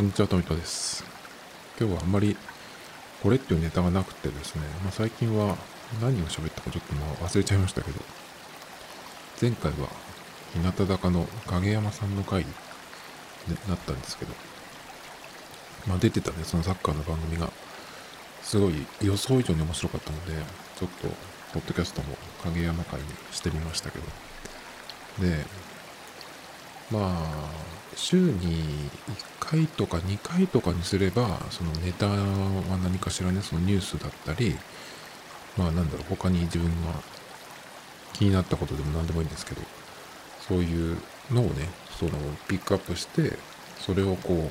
こんにちは、トミトです。今日はあんまりこれっていうネタがなくてですね、まあ、最近は何を喋ったかちょっともう忘れちゃいましたけど、前回は日向坂の影山さんの回になったんですけど、まあ、出てたね、そのサッカーの番組が、すごい予想以上に面白かったので、ちょっと、ポッドキャストも影山会にしてみましたけど、で、まあ、週に1回とか2回とかにすれば、そのネタは何かしらね、そのニュースだったり、まあなんだろう、他に自分が気になったことでも何でもいいんですけど、そういうのをね、そのピックアップして、それをこ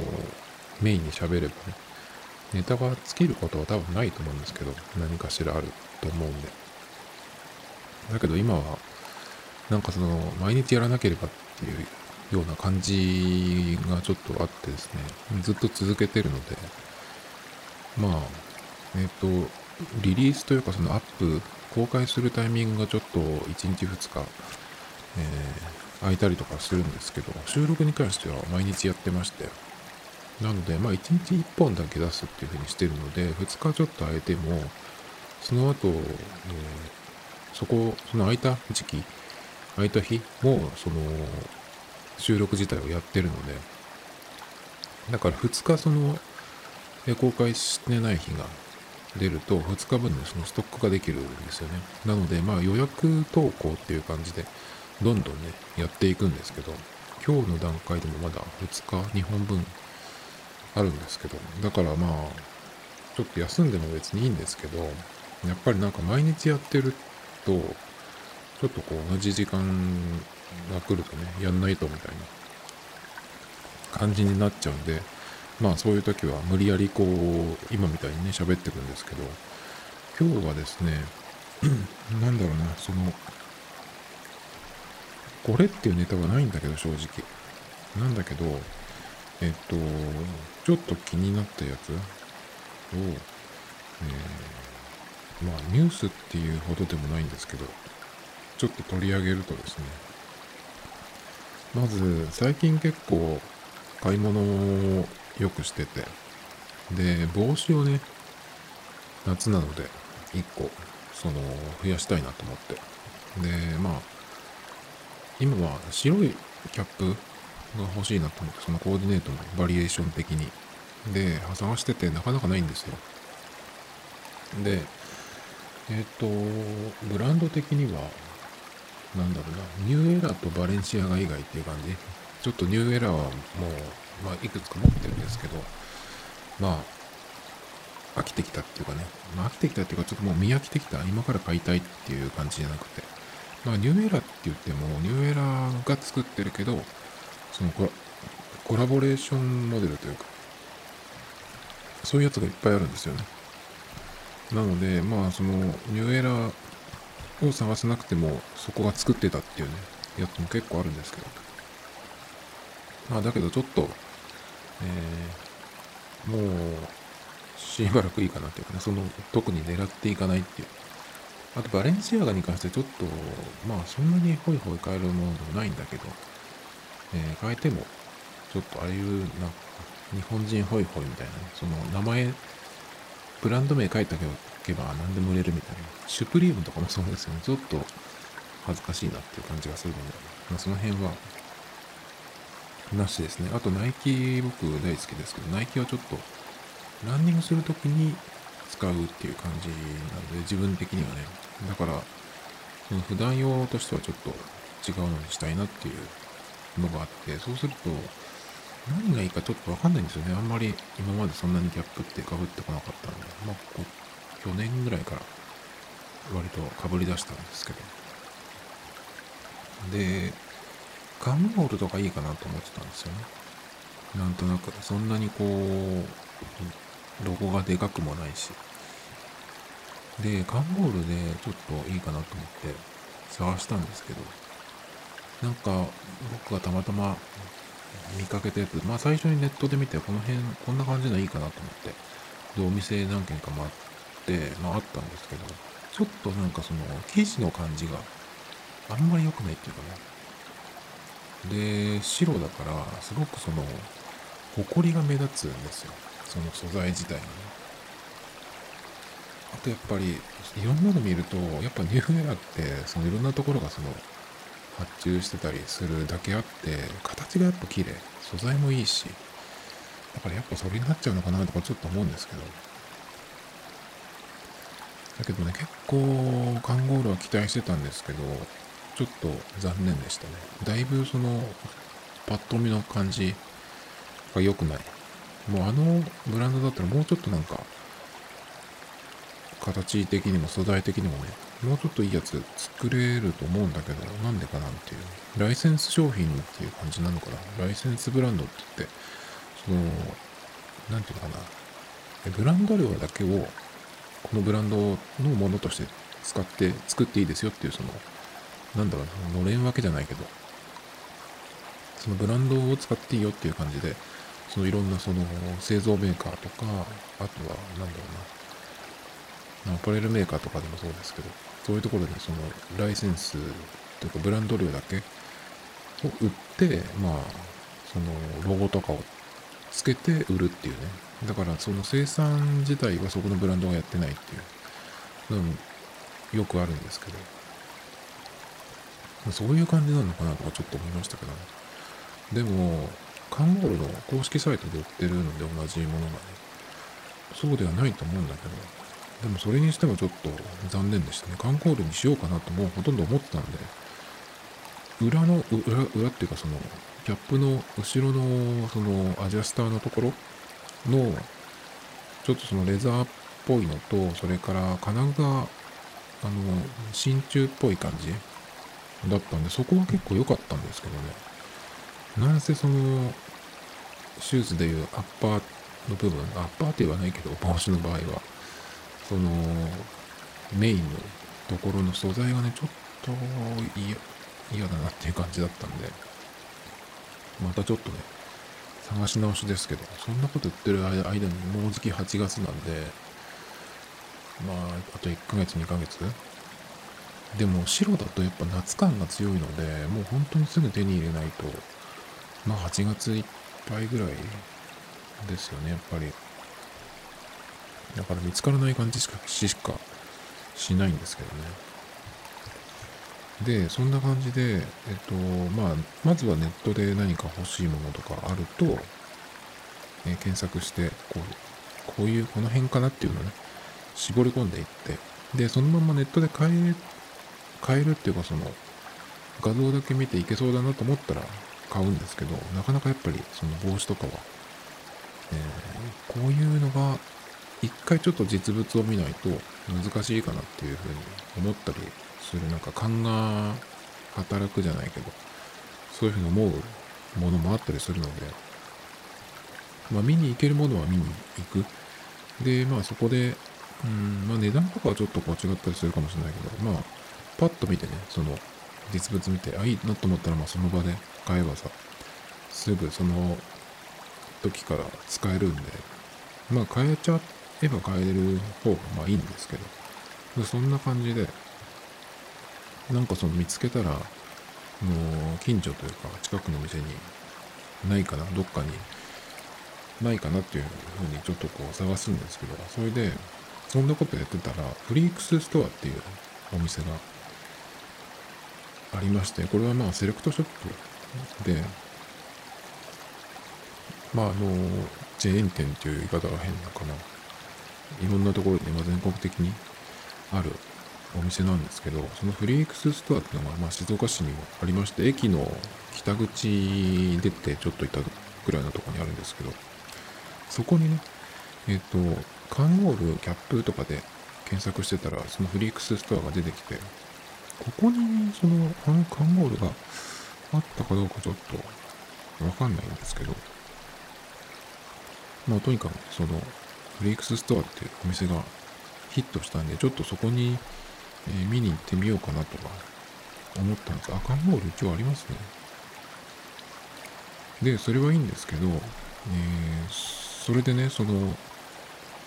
う、メインに喋ればね、ネタが尽きることは多分ないと思うんですけど、何かしらあると思うんで。だけど今は、なんかその、毎日やらなければっていうような感じがちょっとあってですね、ずっと続けてるので、まあ、えっ、ー、と、リリースというかそのアップ、公開するタイミングがちょっと1日2日、えー、空いたりとかするんですけど、収録に関しては毎日やってまして、なので、まあ1日1本だけ出すっていう風にしてるので、2日ちょっと空いても、その後、えー、そこ、その空いた時期、空いた日も、その、収録自体をやってるので、だから2日その、公開してない日が出ると、2日分のそのストックができるんですよね。なので、まあ予約投稿っていう感じで、どんどんね、やっていくんですけど、今日の段階でもまだ2日、2本分あるんですけど、だからまあ、ちょっと休んでも別にいいんですけど、やっぱりなんか毎日やってると、ちょっとこう同じ時間が来るとね、やんないとみたいな感じになっちゃうんで、まあそういう時は無理やりこう、今みたいにね、喋ってくんですけど、今日はですね、なんだろうな、その、これっていうネタはないんだけど、正直。なんだけど、えっと、ちょっと気になったやつを、えー、まあニュースっていうほどでもないんですけど、ちょっと取り上げるとですね、まず最近結構買い物をよくしてて。で帽子をね夏なので1個その増やしたいなと思って。でまあ今は白いキャップが欲しいなと思ってそのコーディネートのバリエーション的に。で探しててなかなかないんですよ。でえっ、ー、とブランド的にはなんだろうな、ニューエラーとバレンシアガ以外っていう感じ？ちょっとニューエラーはもう、まあ、いくつか持ってるんですけど、まあ、飽きてきたっていうかね、まあ、飽きてきたっていうか、ちょっともう見飽きてきた、今から買いたいっていう感じじゃなくて、まあ、ニューエラーって言っても、 New Era が作ってるけど、そのコラボレーションモデルというか、そういうやつがいっぱいあるんですよね。なので、まあ、その、 New Era を探さなくてもそこが作ってたっていうね、やつも結構あるんですけど。まあだけどちょっと、えー、もう、しばらくいいかなっていうかね、その、特に狙っていかないっていう。あと、バレンシアガに関してちょっと、まあそんなにホイホイ買えるものでもないんだけど、えー、変えても、ちょっとああいう、なんか、日本人ホイホイみたいなね、その名前、ブランド名書いたけど、けば何でも売れるみたいな。シュプリームとかもそうですよね。ちょっと恥ずかしいなっていう感じがするので、まあ、その辺は、なしですね。あとナイキ僕大好きですけど、ナイキはちょっとランニングするときに使うっていう感じなので、自分的にはね。だから、その普段用としてはちょっと違うのにしたいなっていうのがあって、そうすると、何がいいかちょっとわかんないんですよね。あんまり今までそんなにギャップってかぶってこなかったんで、まあ、こ去年ぐらいから割とかぶり出したんですけど。で、ガンボールとかいいかなと思ってたんですよね。なんとなく、そんなにこう、ロゴがでかくもないし。で、ガンボールでちょっといいかなと思って探したんですけど、なんか僕がたまたま見かけたやつ、まあ最初にネットで見てこの辺こんな感じのいいかなと思って、で、お店何軒か回っ、まあ、あったんですけど、ちょっとなんかその生地の感じがあんまり良くないっていうかね。で、白だから、すごくその、埃が目立つんですよ。その素材自体がねあとやっぱりいろんなの見るとやっぱニューエラってそのいろんなところがその発注してたりするだけあって形がやっぱ綺麗。素材もいいし。だからやっぱそれになっちゃうのかなとかちょっと思うんですけど。だけどね結構カンゴールは期待してたんですけどちょっと残念でしたね。だいぶそのパッと見の感じが良くない。もうあのブランドだったらもうちょっとなんか形的にも素材的にもねもうちょっといいやつ作れると思うんだけどなんでかなっていう。ライセンス商品っていう感じなのかな。ライセンスブランドって言ってその何て言うのかな。ブランド量だけをこのブランドのものとして使って作っていいですよっていうそのなんだろうなのれんわけじゃないけどそのブランドを使っていいよっていう感じでそのいろんなその製造メーカーとかあとは何だろうなアパレルメーカーとかでもそうですけどそういうところでそのライセンスというかブランド量だけを売ってまあそのロゴとかをつけて売るっていうね。だからその生産自体はそこのブランドがやってないっていう。のもよくあるんですけど。そういう感じなのかなとかちょっと思いましたけど。ねでもカンゴールの公式サイトで売ってるので同じものがねそうではないと思うんだけど。でもそれにしてもちょっと残念でしたね。カンゴールにしようかなともうほとんど思ってたんで裏の裏裏っていうかそのキャップの後ろのそのアジャスターのところのちょっとそのレザーっぽいのとそれから金具があの真鍮っぽい感じだったんでそこは結構良かったんですけどね。なんせそのシューズでいうアッパーの部分アッパーって言わないけど帽子の場合はそのメインのところの素材がねちょっと嫌だなっていう感じだったんで。またちょっとね探し直しですけどそんなこと言ってる間にもうじき8月なんでまああと1ヶ月2ヶ月。でも白だとやっぱ夏感が強いのでもう本当にすぐ手に入れないと。まあ8月いっぱいぐらいですよねやっぱり。だから見つからない感じしかしかしないんですけどね。でそんな感じでえっとまあまずはネットで何か欲しいものとかあると、え検索してこうこういうこの辺かなっていうのをね絞り込んでいってでそのままネットで買え買えるっていうかその画像だけ見ていけそうだなと思ったら買うんですけどなかなかやっぱりその帽子とかは、えー、こういうのが一回ちょっと実物を見ないと難しいかなっていうふうに思ったりする。なんか勘が働くじゃないけどそういうふうに思うものもあったりするのでまあ見に行けるものは見に行く。でまあそこでうんまあ値段とかはちょっとこう違ったりするかもしれないけどまあパッと見てねその実物見てあいいなと思ったらまあその場で買えばさすぐその時から使えるんでまあ変えちゃっえば変える方がまあいいんですけどそんな感じでなんかその見つけたら、もう近所というか近くの店にないかな、どっかにないかなっていうふうにちょっとこう探すんですけど、それで、そんなことやってたら、フリークスストアっていうお店がありまして、これはまあセレクトショップで、まああの、チェーン店っていう言い方が変なかな。いろんなところで、ま、全国的にあるお店なんですけど、そのフリークスストアっていうのが、まあ、静岡市にもありまして、駅の北口出てちょっと行ったぐらいのところにあるんですけど、そこにね、えっ、ー、と、カンゴールキャップとかで検索してたら、そのフリークスストアが出てきて、ここにそのカンゴールがあったかどうかちょっとわかんないんですけど、まあとにかくそのフリークスストアっていうお店がヒットしたんで、ちょっとそこにえ、見に行ってみようかなとか思ったんです赤ンボール一応ありますね。で、それはいいんですけど、えー、それでね、その、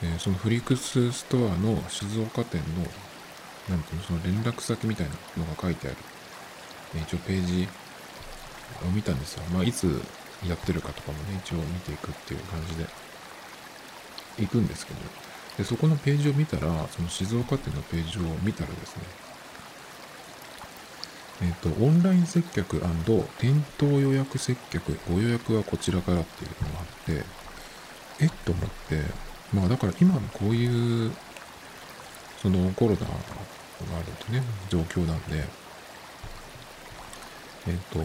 えー、そのフリークスストアの静岡店の、なんていうの、その連絡先みたいなのが書いてある、えー、一応ページを見たんですよ。まあ、いつやってるかとかもね、一応見ていくっていう感じで行くんですけど、でそこのページを見たら、その静岡店のページを見たらですね、えっ、ー、と、オンライン接客店頭予約接客、ご予約はこちらからっていうのがあって、えっと思って、まあだから今のこういう、そのコロナがあるとね、状況なんで、えっ、ー、と、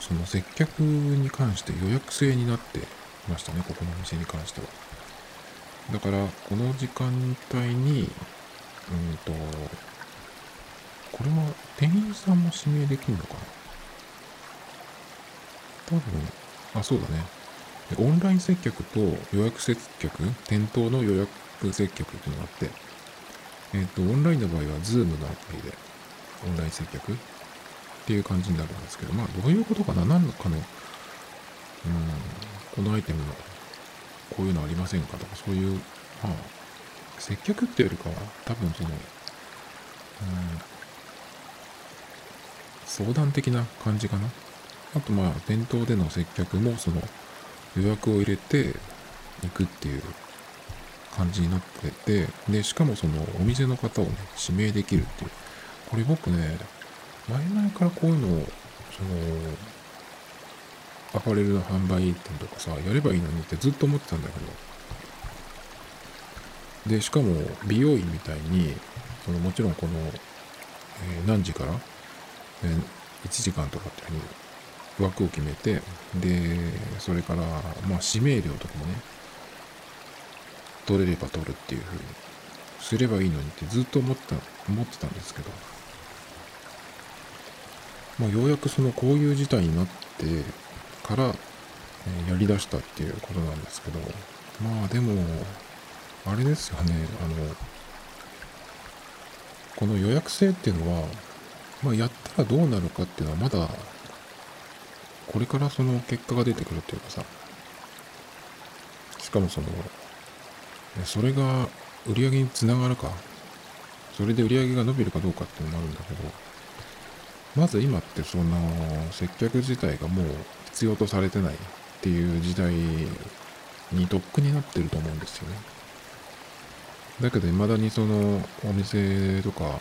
その接客に関して予約制になってましたね、ここのお店に関しては。だから、この時間帯に、うんと、これは店員さんも指名できるのかな？多分、あ、そうだね。オンライン接客と予約接客、店頭の予約接客っていうのがあって、えっ、ー、と、オンラインの場合は Zoom のアプリでオンライン接客っていう感じになるんですけど、まあ、どういうことかな？何かの、うん、このアイテムのこういうのありませんかとか、そういう、まあ、接客っていうよりかは、多分その、うん、相談的な感じかな。あとまあ、店頭での接客も、その、予約を入れて行くっていう感じになってて、で、しかもその、お店の方をね、指名できるっていう。これ僕ね、前々からこういうのを、その、アパレルの販売店とかさ、やればいいのにってずっと思ってたんだけど。で、しかも美容院みたいに、そのもちろんこの、えー、何時から、えー、1時間とかっていうふうに枠を決めて、で、それから、まあ、指名料とかもね、取れれば取るっていうふうにすればいいのにってずっと思ってた、思ってたんですけど、まあ、ようやくそのこういう事態になってから、えやりだしたっていうことなんですけど、まあでも、あれですよね、あの、この予約制っていうのは、まあ、やったらどうなるかっていうのはまだ、これからその結果が出てくるっていうかさ、しかもその、それが売り上げにつながるか、それで売り上げが伸びるかどうかっていうのもあるんだけど、まず今ってその接客自体がもう必要とされてないっていう時代にとっくになってると思うんですよね。だけど未だにそのお店とか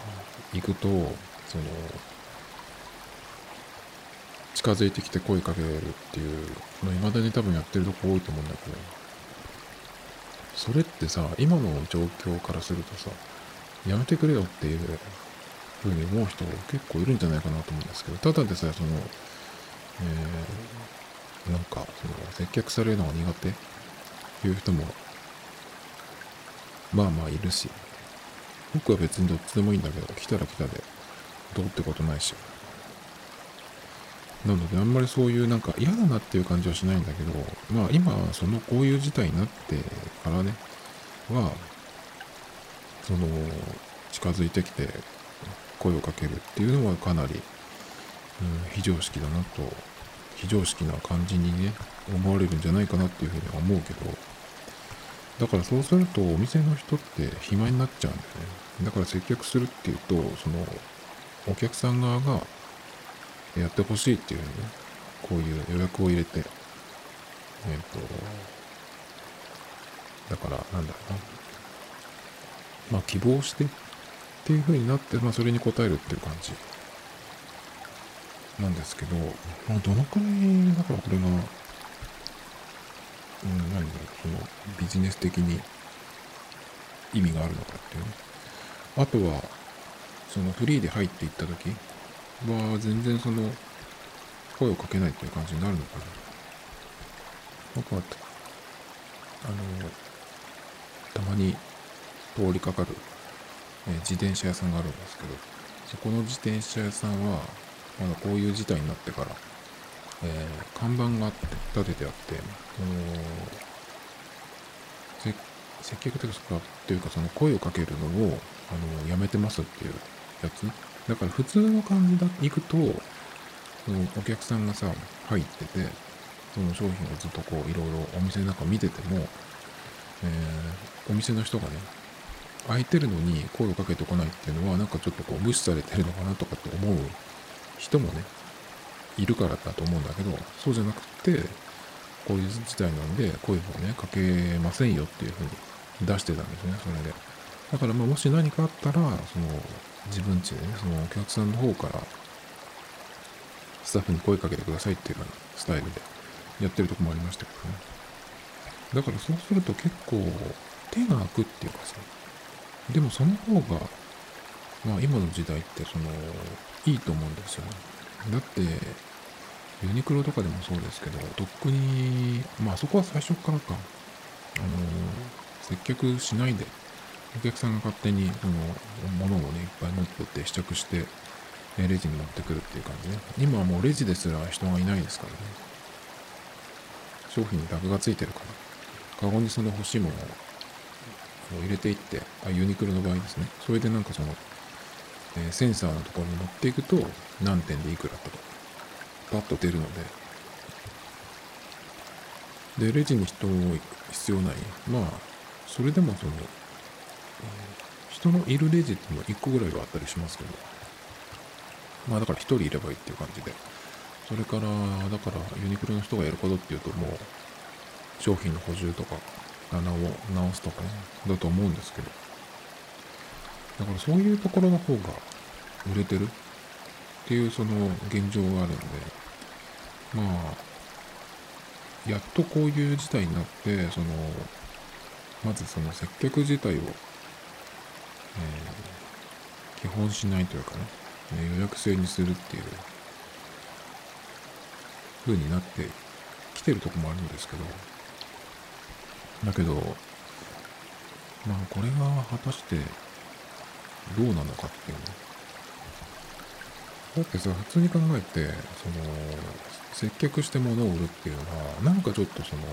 行くと、その近づいてきて声かけるっていうの未だに多分やってるとこ多いと思うんだけど、それってさ、今の状況からするとさ、やめてくれよっていうふうに思う人結構いるんじゃないかなと思うんですけど、ただでさえその、えー、なんか、その、接客されるのが苦手？っていう人も、まあまあいるし、僕は別にどっちでもいいんだけど、来たら来たで、どうってことないし。なので、あんまりそういうなんか嫌だなっていう感じはしないんだけど、まあ今、そのこういう事態になってからね、は、その、近づいてきて、声をかけるっていうのはかなり、うん、非常識だなと、非常識な感じにね、思われるんじゃないかなっていうふうには思うけど、だからそうするとお店の人って暇になっちゃうんだよね。だから接客するっていうと、その、お客さん側がやってほしいっていうね、こういう予約を入れて、えっ、ー、と、だから、なんだろうな。まあ、希望してっていう風になって、まあ、それに応えるっていう感じなんですけど、まあ、どのくらい、だからこれが、うん、何だろう、そのビジネス的に意味があるのかっていうね。あとは、そのフリーで入っていった時は、全然その、声をかけないっていう感じになるのかな。僕は、あの、たまに通りかかるえ自転車屋さんがあるんですけど、そこの自転車屋さんは、まだこういう事態になってから、えー、看板が、立ててあって、接客とかっていうか、その声をかけるのを、あの、やめてますっていうやつ。だから普通の感じだ、行くと、そのお客さんがさ、入ってて、その商品をずっとこう、いろいろお店の中見てても、えー、お店の人がね、空いてるのに声をかけてこないっていうのは、なんかちょっとこう無視されてるのかなとかって思う人もね、いるからだと思うんだけど、そうじゃなくて、こういう事態なんで、声をね、かけませんよっていうふうに出してたんですね、それで。だからまあもし何かあったら、その自分ちでね、そのお客さんの方からスタッフに声かけてくださいっていうようなスタイルでやってるとこもありましたけどね。だからそうすると結構手が空くっていうかさ、でもその方が、まあ今の時代ってその、いいと思うんですよ。だって、ユニクロとかでもそうですけど、とっくに、まあそこは最初からか、あの、接客しないで、お客さんが勝手にその物をね、いっぱい持ってって試着して、レジに持ってくるっていう感じね。今はもうレジですら人がいないですからね。商品にタグがついてるから、カゴにその欲しいものを入れていって、あ、ユニクロの場合ですね。それでなんかその、え、センサーのところに持っていくと、何点でいくらとか、パッと出るので、で、レジに人を必要ない。まあ、それでもその、人のいるレジっても1個ぐらいはあったりしますけど、まあだから1人いればいいっていう感じで、それから、だからユニクロの人がやることっていうともう、商品の補充とか、穴を直すとかね、だと思うんですけど、だからそういうところの方が売れてる？っていうその現状があるんで、まあ、やっとこういう事態になって、その、まずその接客自体を、えー、基本しないというかね、予約制にするっていう風になってきてるとこもあるんですけど、だけど、まあこれが果たしてどうなのかっていうね。だってさ、普通に考えて、その、接客して物を売るっていうのは、なんかちょっとその、う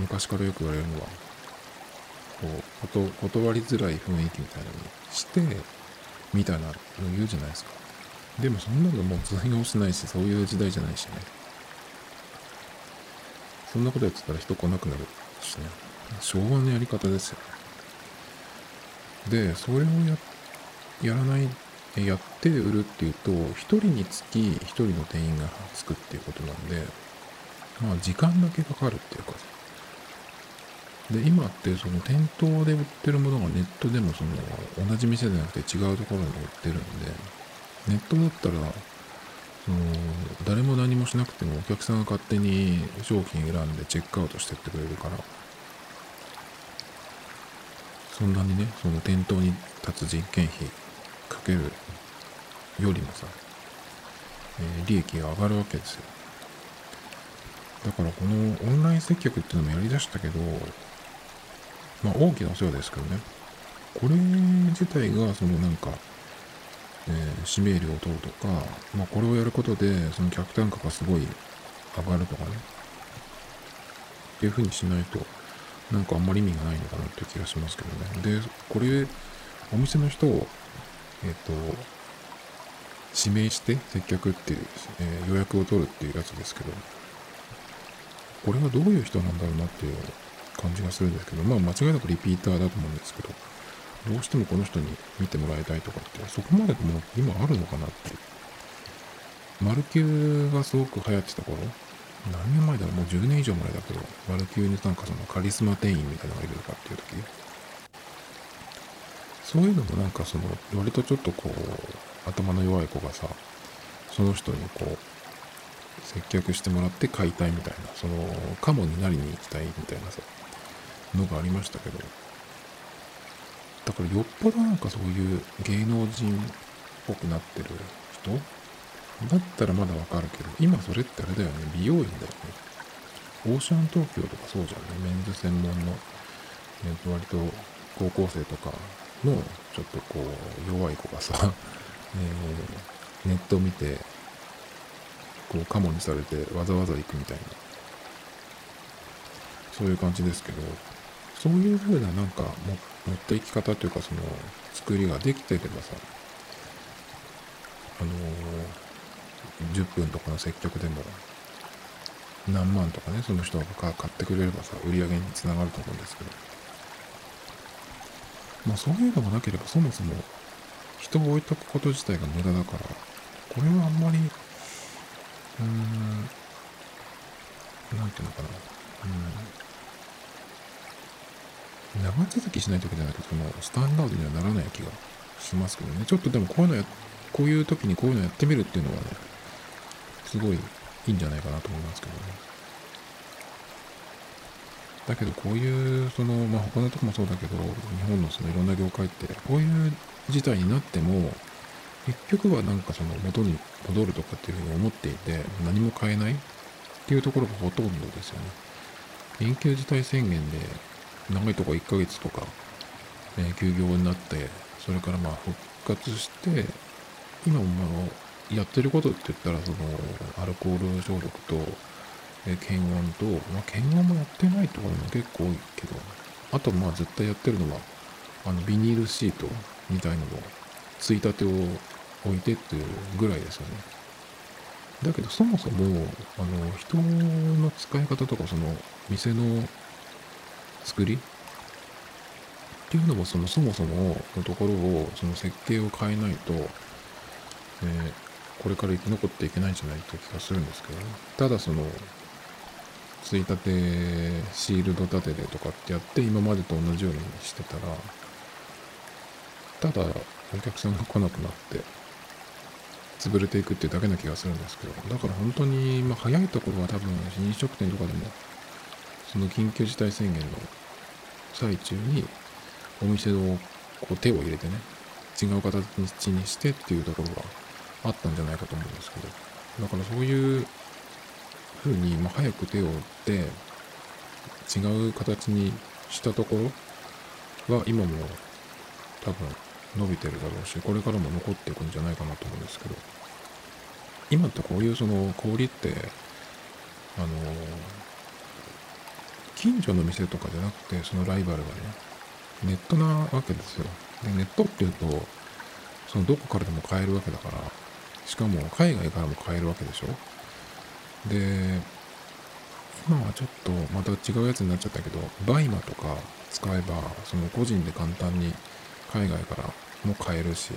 ん、昔からよく言われるのは、こう、こと断りづらい雰囲気みたいなのにして、みたいなの言うじゃないですか。でもそんなのもう通用しないし、そういう時代じゃないしね。そんなことやってたら人来なくなるしね。昭和のやり方ですよで、それをや、らない、やって売るっていうと、一人につき一人の店員がつくっていうことなんで、まあ時間だけかかるっていうか。で、今ってその店頭で売ってるものがネットでもその同じ店じゃなくて違うところに売ってるんで、ネットだったら、その誰も何もしなくてもお客さんが勝手に商品選んでチェックアウトしてってくれるから、そんなにね、その店頭に立つ人件費かけるよりもさ、えー、利益が上がるわけですよ。だからこのオンライン接客っていうのもやりだしたけど、まあ大きなお世話ですけどね、これ自体がそのなんか、えー、指名料を取るとか、まあこれをやることでその客単価がすごい上がるとかね、っていうふうにしないと、なんかあんまり意味がないのかなって気がしますけどね。で、これ、お店の人を、えっ、と、指名して接客っていう、えー、予約を取るっていうやつですけど、これはどういう人なんだろうなっていう感じがするんですけど、まあ間違いなくリピーターだと思うんですけど、どうしてもこの人に見てもらいたいとかって、そこまでもう今あるのかなって。マルキューがすごく流行ってた頃、何年前だろう？もう10年以上前だけど、ワルキューになんかそのカリスマ店員みたいなのがいるかっていう時。そういうのもなんかその、割とちょっとこう、頭の弱い子がさ、その人にこう、接客してもらって買いたいみたいな、その、カモになりに行きたいみたいなさ、のがありましたけど、だからよっぽどなんかそういう芸能人っぽくなってる人だったらまだわかるけど、今それってあれだよね、美容院だよね。オーシャン東京とかそうじゃんね、メンズ専門の、えー、と割と高校生とかのちょっとこう弱い子がさ、えー、ネットを見て、こうカモにされてわざわざ行くみたいな、そういう感じですけど、そういう風ななんか持っていき方というかその作りができてればさ、あのー10分とかの接客でも何万とかねその人が買ってくれればさ売り上げにつながると思うんですけどまあそういうのがなければそもそも人を置いとくこと自体が無駄だからこれはあんまり、うーん、なんていうのかな。うん。長続きしないといけないと、その、スタンダードにはならない気がしますけどね。ちょっとでもこういうのや、こういう時にこういうのやってみるっていうのはね、すごいいいんじゃないかなと思いますけどね。だけどこういう、その、まあ、他のとこもそうだけど、日本のそのいろんな業界って、こういう事態になっても、結局はなんかその元に戻るとかっていうふうに思っていて、何も変えないっていうところがほとんどですよね。緊急事態宣言で長いとこ1ヶ月とか、え、休業になって、それからまあ復活して、今もまあやってることって言ったら、そのアルコール消毒と、え、検温と、まあ、検温もやってないところも結構多いけど、あとまあ絶対やってるのは、あのビニールシートみたいのも、ついたてを置いてっていうぐらいですよね。だけどそもそも、あの、人の使い方とか、その、店の作りっていうのも、その、そもそものところを、その設計を変えないと、えー、これから生き残っていけないんじゃないという気がするんですけどね。ただその、ついたて、シールド立てでとかってやって、今までと同じようにしてたら、ただお客さんが来なくなって、潰れていくっていうだけな気がするんですけど、だから本当に、まあ、早いところは多分飲食店とかでも、その緊急事態宣言の最中に、お店のこう手を入れてね、違う形にしてっていうところがあったんじゃないかと思うんですけど、だからそういうふうに、まあ、早く手を打って、違う形にしたところが今も多分伸びてるだろうし、これからも残っていくんじゃないかなと思うんですけど、今ってこういうその小売って、あの、近所の店とかじゃなくて、そのライバルがね、ネットなわけですよ。で、ネットっていうと、そのどこからでも買えるわけだから、しかも海外からも買えるわけでしょ？で、今はちょっとまた違うやつになっちゃったけど、 BUYMA とか使えば、その個人で簡単に海外からも買えるし、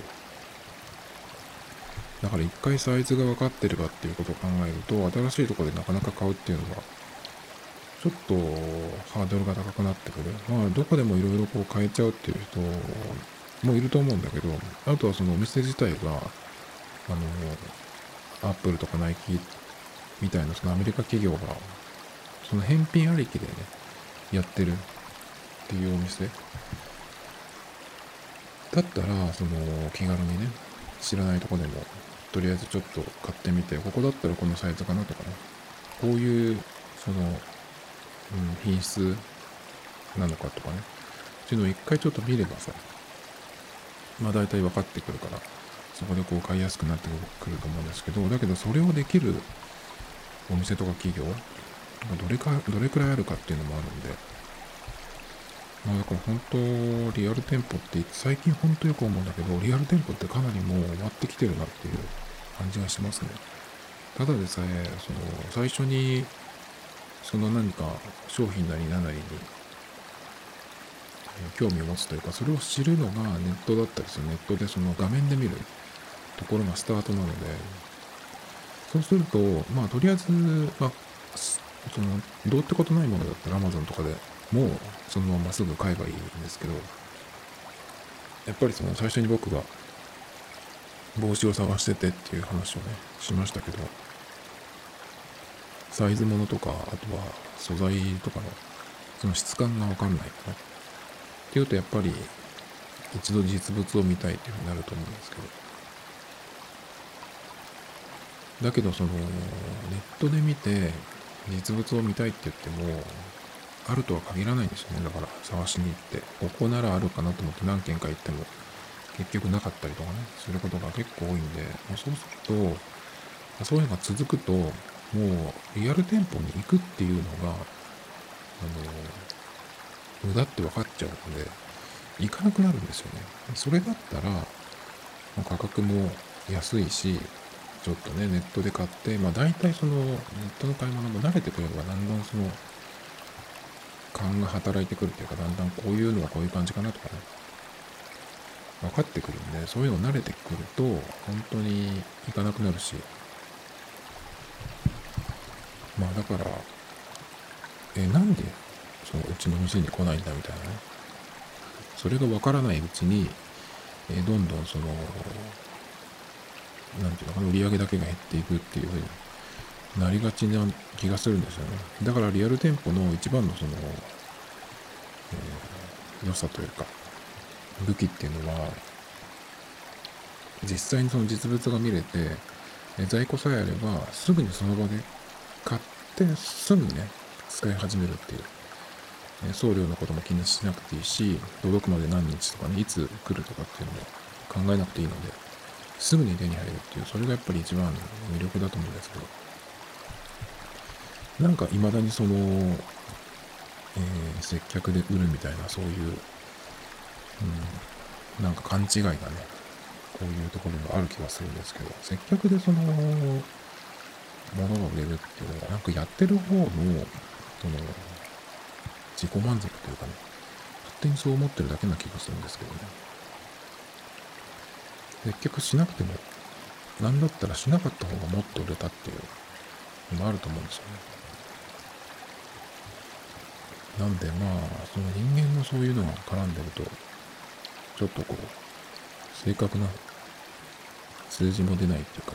だから一回サイズが分かってるかっていうことを考えると、新しいとこでなかなか買うっていうのは、ちょっとハードルが高くなってくる。まあ、どこでもいろいろこう変えちゃうっていう人もいると思うんだけど、あとはそのお店自体が、あの、アップルとかナイキみたいなそのアメリカ企業が、その返品ありきでね、やってるっていうお店。だったら、その、気軽にね、知らないとこでも、とりあえずちょっと買ってみて、ここだったらこのサイズかなとかね、こういう、その、うん、品質なのかとかね、そういうのを一回ちょっと見ればさ、まあ大体分かってくるから、そこでこう買いやすくなってくると思うんですけど、だけどそれをできるお店とか企業、どれか、どれくらいあるかっていうのもあるんで、まあだから本当、リアル店舗って最近本当よく思うんだけど、リアル店舗ってかなりもう終わってきてるなっていう感じがしますね。ただでさえ、その、最初に、その何か商品なり何なりに、興味を持つというか、それを知るのがネットだったりする。ネットでその画面で見るところがスタートなので、そうすると、まあとりあえず、まあ、その、どうってことないものだったら Amazon とかでもうそのまますぐ買えばいいんですけど、やっぱりその最初に僕が帽子を探しててっていう話をね、しましたけど、サイズものとか、あとは素材とかのその質感がわかんないかな。っていうとやっぱり一度実物を見たいっていうふうになると思うんですけど。だけどそのネットで見て実物を見たいって言ってもあるとは限らないんですよね。だから探しに行って、ここならあるかなと思って何軒か行っても結局なかったりとかね、することが結構多いんで、もうそうすると、そういうのが続くと、もうリアル店舗に行くっていうのが、あの、無駄って分かっちゃうので、行かなくなるんですよね。それだったら、価格も安いし、ちょっとね、ネットで買って、まあ大体その、ネットの買い物も慣れてくれば、だんだんその、勘が働いてくるっていうか、だんだんこういうのはこういう感じかなとかね。分かってくるんで、そういうの慣れてくると、本当に行かなくなるし、まあだから、え、なんで、そのうちの店に来ないんだみたいなね。それが分からないうちに、えどんどんその、なんていうのかな、売り上げだけが減っていくっていうふうになりがちな気がするんですよね。だからリアル店舗の一番のその、えー、良さというか、武器っていうのは、実際にその実物が見れて、在庫さえあれば、すぐにその場で買ってすぐにね、使い始めるっていう。送料のことも気にしなくていいし、届くまで何日とかね、いつ来るとかっていうのも考えなくていいので、すぐに手に入るっていう、それがやっぱり一番の魅力だと思うんですけど、なんか未だにその、えー、接客で売るみたいな、そういう、うん、なんか勘違いがね、こういうところがある気がするんですけど、接客でその、物が売れるっていうのは、なんかやってる方の、その、自己満足というかね、勝手にそう思ってるだけな気がするんですけどね。接客しなくても、なんだったらしなかった方がもっと売れたっていうのもあると思うんですよね。なんでまあ、その人間のそういうのが絡んでると、ちょっとこう、正確な数字も出ないっていうか、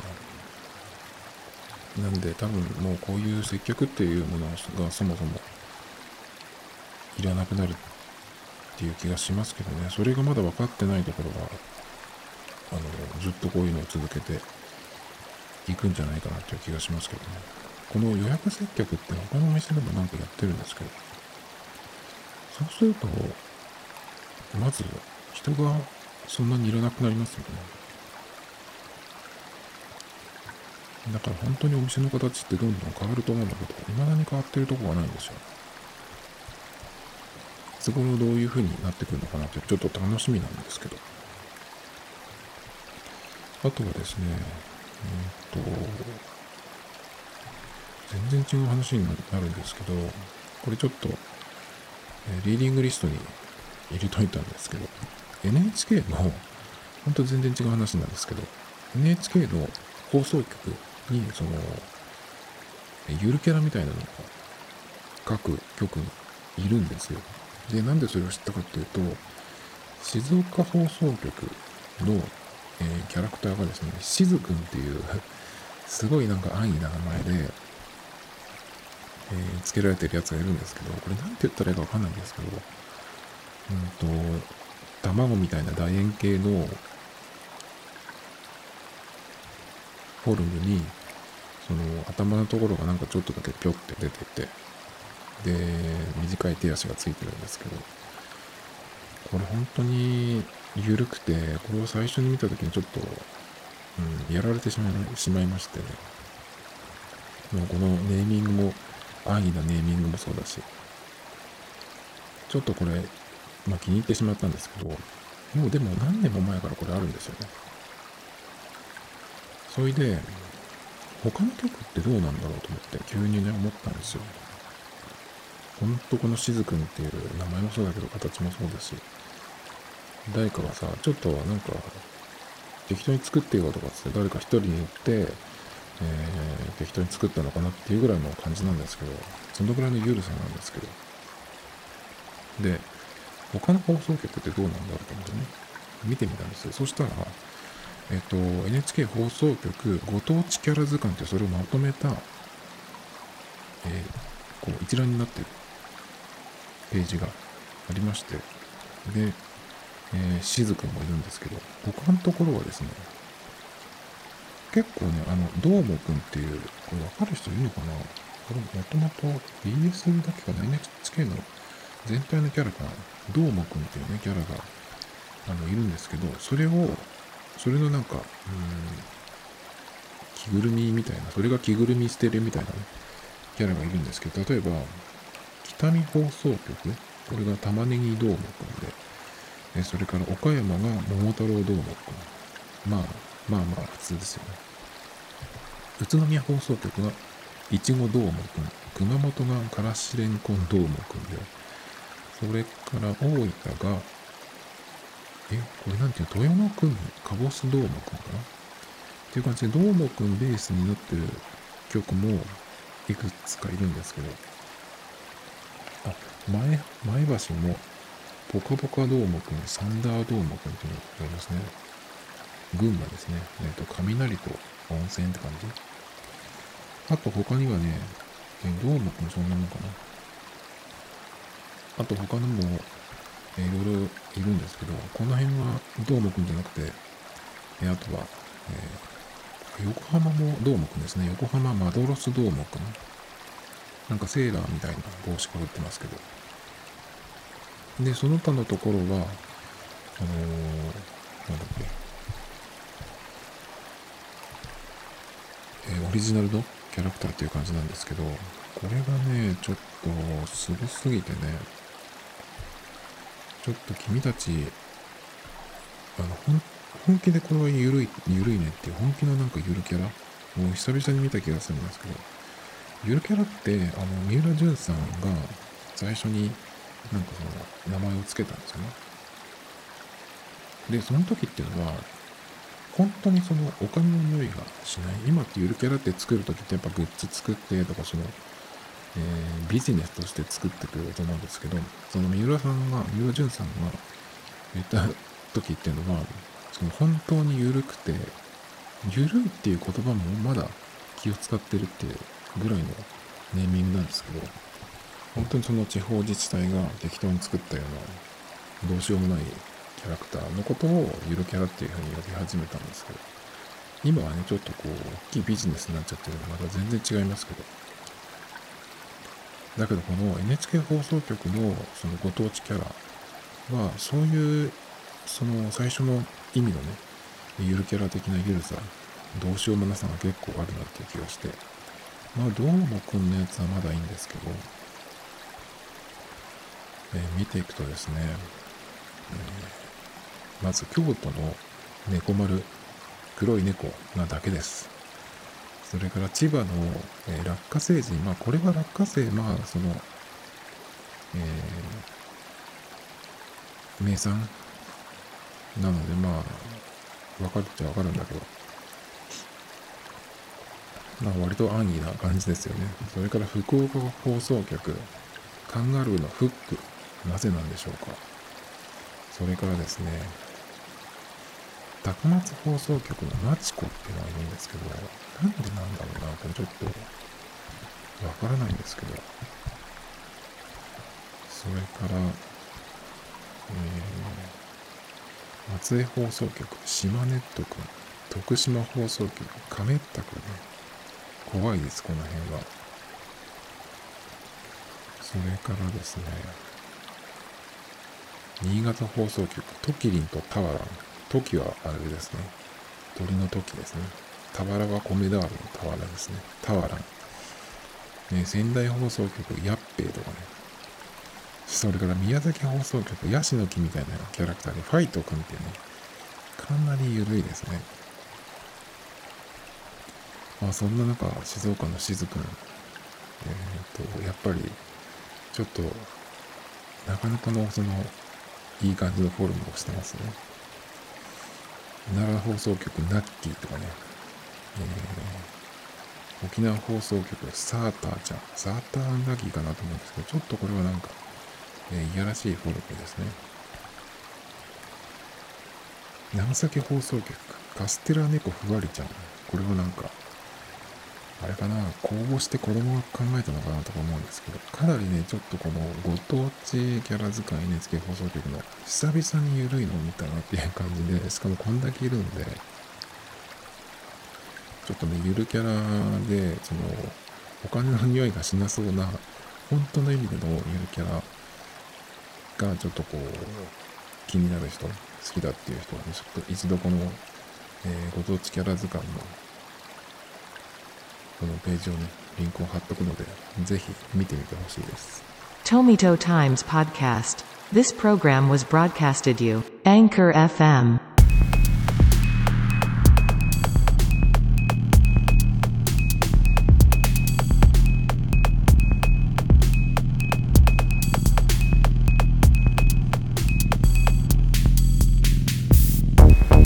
なんで多分もうこういう接客っていうものがそもそもいらなくなるっていう気がしますけどね、それがまだ分かってないところは、あの、ずっとこういうのを続けていくんじゃないかなっていう気がしますけどね。この予約接客って他のお店でもなんかやってるんですけど、そうすると、まず人がそんなにいらなくなりますよね。だから本当にお店の形ってどんどん変わると思うんだけど、未だに変わってるとこがないんですよ。いつ頃どういう風になってくるのかなってちょっと楽しみなんですけど。あとはですね、えっ、と、全然違う話になるんですけど、これちょっとリーディングリストに入れといたんですけど、NHK の、本当全然違う話なんですけど、NHK の放送局に、その、ゆるキャラみたいなのが各局にいるんですよ。で、なんでそれを知ったかっていうと、静岡放送局の、キャラクターがですね、しずくんっていう、すごいなんか安易な名前で、えー、つけられてるやつがいるんですけど、これなんて言ったらいいかわかんないんですけど、うんと、卵みたいな楕円形のフォルムに、その頭のところがなんかちょっとだけぴょって出てて、で、短い手足がついてるんですけど、これ本当に緩くて、これを最初に見た時にちょっと、うん、やられてしまいしまいましてね。もうこのネーミングも安易なネーミングもそうだし、ちょっとこれ、まあ気に入ってしまったんですけど、もうでも何年も前からこれあるんですよね。それで、他の曲ってどうなんだろうと思って急にね、思ったんですよ。ほんとこのしずくんっていう名前もそうだけど形もそうですし、誰かがさ、ちょっとなんか適当に作ってよとかって誰か一人に言って、えー、適当に作ったのかなっていうぐらいの感じなんですけど、そのぐらいの緩さなんですけど。で、他の放送局ってどうなんだろうと思ってね、見てみたんですよ。そしたら、えっ、と、NHK 放送局ご当地キャラ図鑑ってそれをまとめた、えー、こう一覧になってるページがありまして、で、え、しずくんもいるんですけど、他のところはですね、結構ね、あの、どーもくんっていう、これわかる人いるのかな？これもともと BS だけかな ?NHK の全体のキャラかどーもくんっていうね、キャラが、あの、いるんですけど、それを、それのなんか、うん、着ぐるみみたいな、それが着ぐるみ捨てるみたいなね、キャラがいるんですけど、例えば、北見放送局、これが玉ねぎどーもくんで、えそれから岡山が桃太郎どーもくん。まあ、まあまあ普通ですよね。宇都宮放送局がいちごどーもくん、熊本がからしれんこんどーもくんで、それから大分が、え、これなんていうの、豊野くん、カボスどーもくんかな？っていう感じで、どーもくんベースになってる曲もいくつかいるんですけど、あ、前、前橋も、ポカポカどーもくん、サンダーどーもくんっていうのがありますね。群馬ですね。えっ、と、雷と温泉って感じ。あと他にはね、えどーもくんそんなもんかな。あと他のも、えいろいろいるんですけど、この辺はどーもくんじゃなくて、えあとは、えー、横浜もどーもくんですね。横浜マドロスどーもくん。なんかセーラーみたいな帽子かぶってますけど。で、その他のところは、あのー、なんだっけ、えー、オリジナルのキャラクターっていう感じなんですけど、これがね、ちょっとすごすぎてね、ちょっと君たち、あの、本気でこれは緩い、緩いねっていう本気のなんかゆるキャラ？もう久々に見た気がするんですけど、ゆるキャラって、あの、三浦淳さんが最初になんかその名前を付けたんですよね。で、その時っていうのは、本当にそのお金の匂いがしない。今ってゆるキャラって作る時ってやっぱグッズ作ってとかその、えー、ビジネスとして作ってくると思うんですけど、その三浦さんが、三浦淳さんが言った時っていうのは、その本当に緩くて、緩いっていう言葉もまだ気を使ってるっていうぐらいのネーミングなんですけど、本当にその地方自治体が適当に作ったような、どうしようもないキャラクターのことをゆるキャラっていうふうに呼び始めたんですけど、今はね、ちょっとこう、大きいビジネスになっちゃってるので、また全然違いますけど、だけどこの NHK 放送局のそのご当地キャラは、そういう、その最初の意味のね、ゆるキャラ的なゆるさ、どうしようもなさが結構あるなっていう気がして、まあ、どうもこんなやつはまだいいんですけど、え、見ていくとですね、え、まず京都の猫丸、黒い猫なだけです。それから千葉の、え、落花生人、まあこれは落花生、まあその、えー、名産。なのでまあ、わかるっちゃわかるんだけど、まあ割と安易な感じですよね。それから福岡放送局、カンガルーのフック、なぜなんでしょうか？それからですね、高松放送局のマチコっていうのがいるんですけど、なんでなんだろうな、これちょっとわからないんですけど、それから、えー、松江放送局、島ネットくん、徳島放送局、亀ったくんね、怖いです、この辺は。それからですね、新潟放送局、トキリンとタワラン。トキはあれですね。鳥のトキですね。タワラは米ダールのタワラですね。タワラン。ね、仙台放送局、ヤッペーとかね。それから宮崎放送局、ヤシの木みたいなキャラクターで、ファイト君っていうね、かなり緩いですね。まあそんな中、静岡のしずくん、えっ、ー、と、やっぱり、ちょっと、なかなかのその、いい感じのフォルムをしてますね。奈良放送局ナッキーとかね、えー、沖縄放送局サーターちゃん、サーターアンラギーかなと思うんですけど、ちょっとこれはなんか、えー、いやらしいフォルムですね。長崎放送局カステラ猫ふわりちゃん、これはなんか、あれかな、公募して子供が考えたのかなとか思うんですけど、かなりね、ちょっとこのご当地キャラ使い NHK 放送局の久々に緩いのを見たなっていう感じで、しかもこんだけいるんで、ちょっとね、ゆるキャラで、その、お金の匂いがしなそうな、本当の意味でのゆるキャラがちょっとこう、気になる人、好きだっていう人はね、ちょっと一度この、えー、ご当地キャラ図鑑のこのページをね、リンクを貼っとくので、ぜひ見てみてほしいです。Tomito Times Podcast This program was broadcasted you, Anchor FM.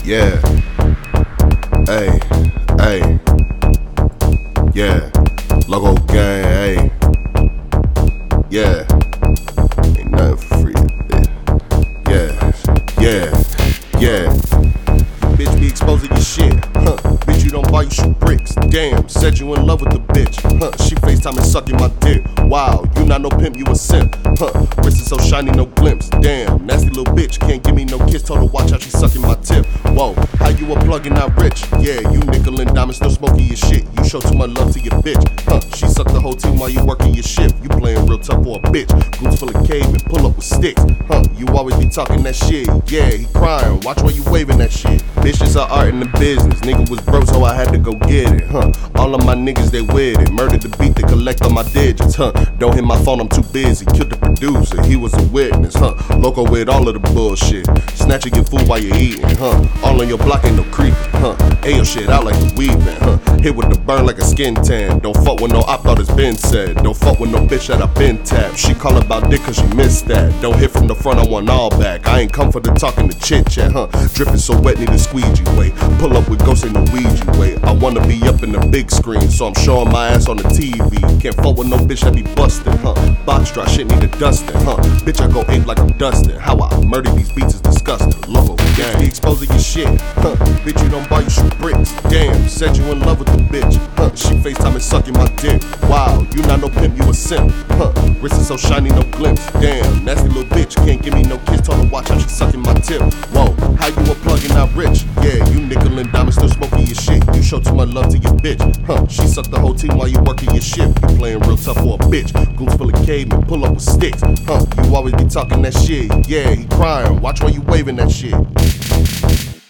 Yeah. Hey, hey. Yeah. Logo gang, hey. Yeah. Ain't nothing for free. Yeah. Yeah. Yeah. Bitch be exposing your shit. Huh. Bitch, you don't buy, you shoot bricks. Damn, said you in love with the bitch. Huh. She FaceTime and sucking my dick. Wow, you not no pimp, you a simp. Huh. Wrist is so shiny, no glimpse. Damn, nasty little bitch. Can't give me no kiss. Told her watch how she sucking my you a plug and not rich? Yeah, you nickel and diamond still smoking your shit. You show too much love to your bitch. Huh. She sucked the whole team while you working your shift. You playing real tough for a bitch. Boots full of cave and pull up with sticks. Huh. You always be talking that shit. Yeah, he crying. Watch where you waving that shit. Bitch, it's art in the business. Nigga was broke, so I had to go get it. Huh. All of my niggas, they with it. Murdered the beat, they collect all my digits. Huh. Don't hit my phone, I'm too busy. Killed the producer, he was a witness. Huh. Loco with all of the bullshit. Snatching your food while you eating. Huh. All on your block ain't no creeping. Huh. Ayo shit I like a weaving. Huh. Hit with the burn like a skin tan. Don't fuck with no op, thought it's been said. Don't fuck with no bitch that I been tapped. She call about dick cause she missed that. Don't hit from the front, I want all back. I ain't come for the talking the chit chat, huh? Dripping so wet, need a squeegee way. Pull up with ghosts in the Ouija way. I wanna be up in the big screen, so I'm showing my ass on the TV. Can't fuck with no bitch that be busted, huh? Box drop shit need a dusting, huh? Bitch, I go ape like I'm dusting. How I murder these beats is disgusting. Logo gang. Be exposing your shit, huh? Bitch, you don't buy, you shoot bricks. Damn, said you in love with the bitch, huh? She FaceTime and sucking my dick. Wow, you not no pimp, you a simp, huh? Wrist is so shiny, no glimpse. Damn, nasty little bitch, can't give me no kiss. Told her watch how she sucking my tip. Whoa, how you a plug and not rich? Yeah, you nickel and diamond still smoking your shit. You show too much love to your bitch, huh? She sucked the whole team while you working your shift. You playing real tough for a bitch. Goons full of cavemen, pull up with sticks, huh? You always be talking that shit. Yeah, he crying. Watch where you waving that shit.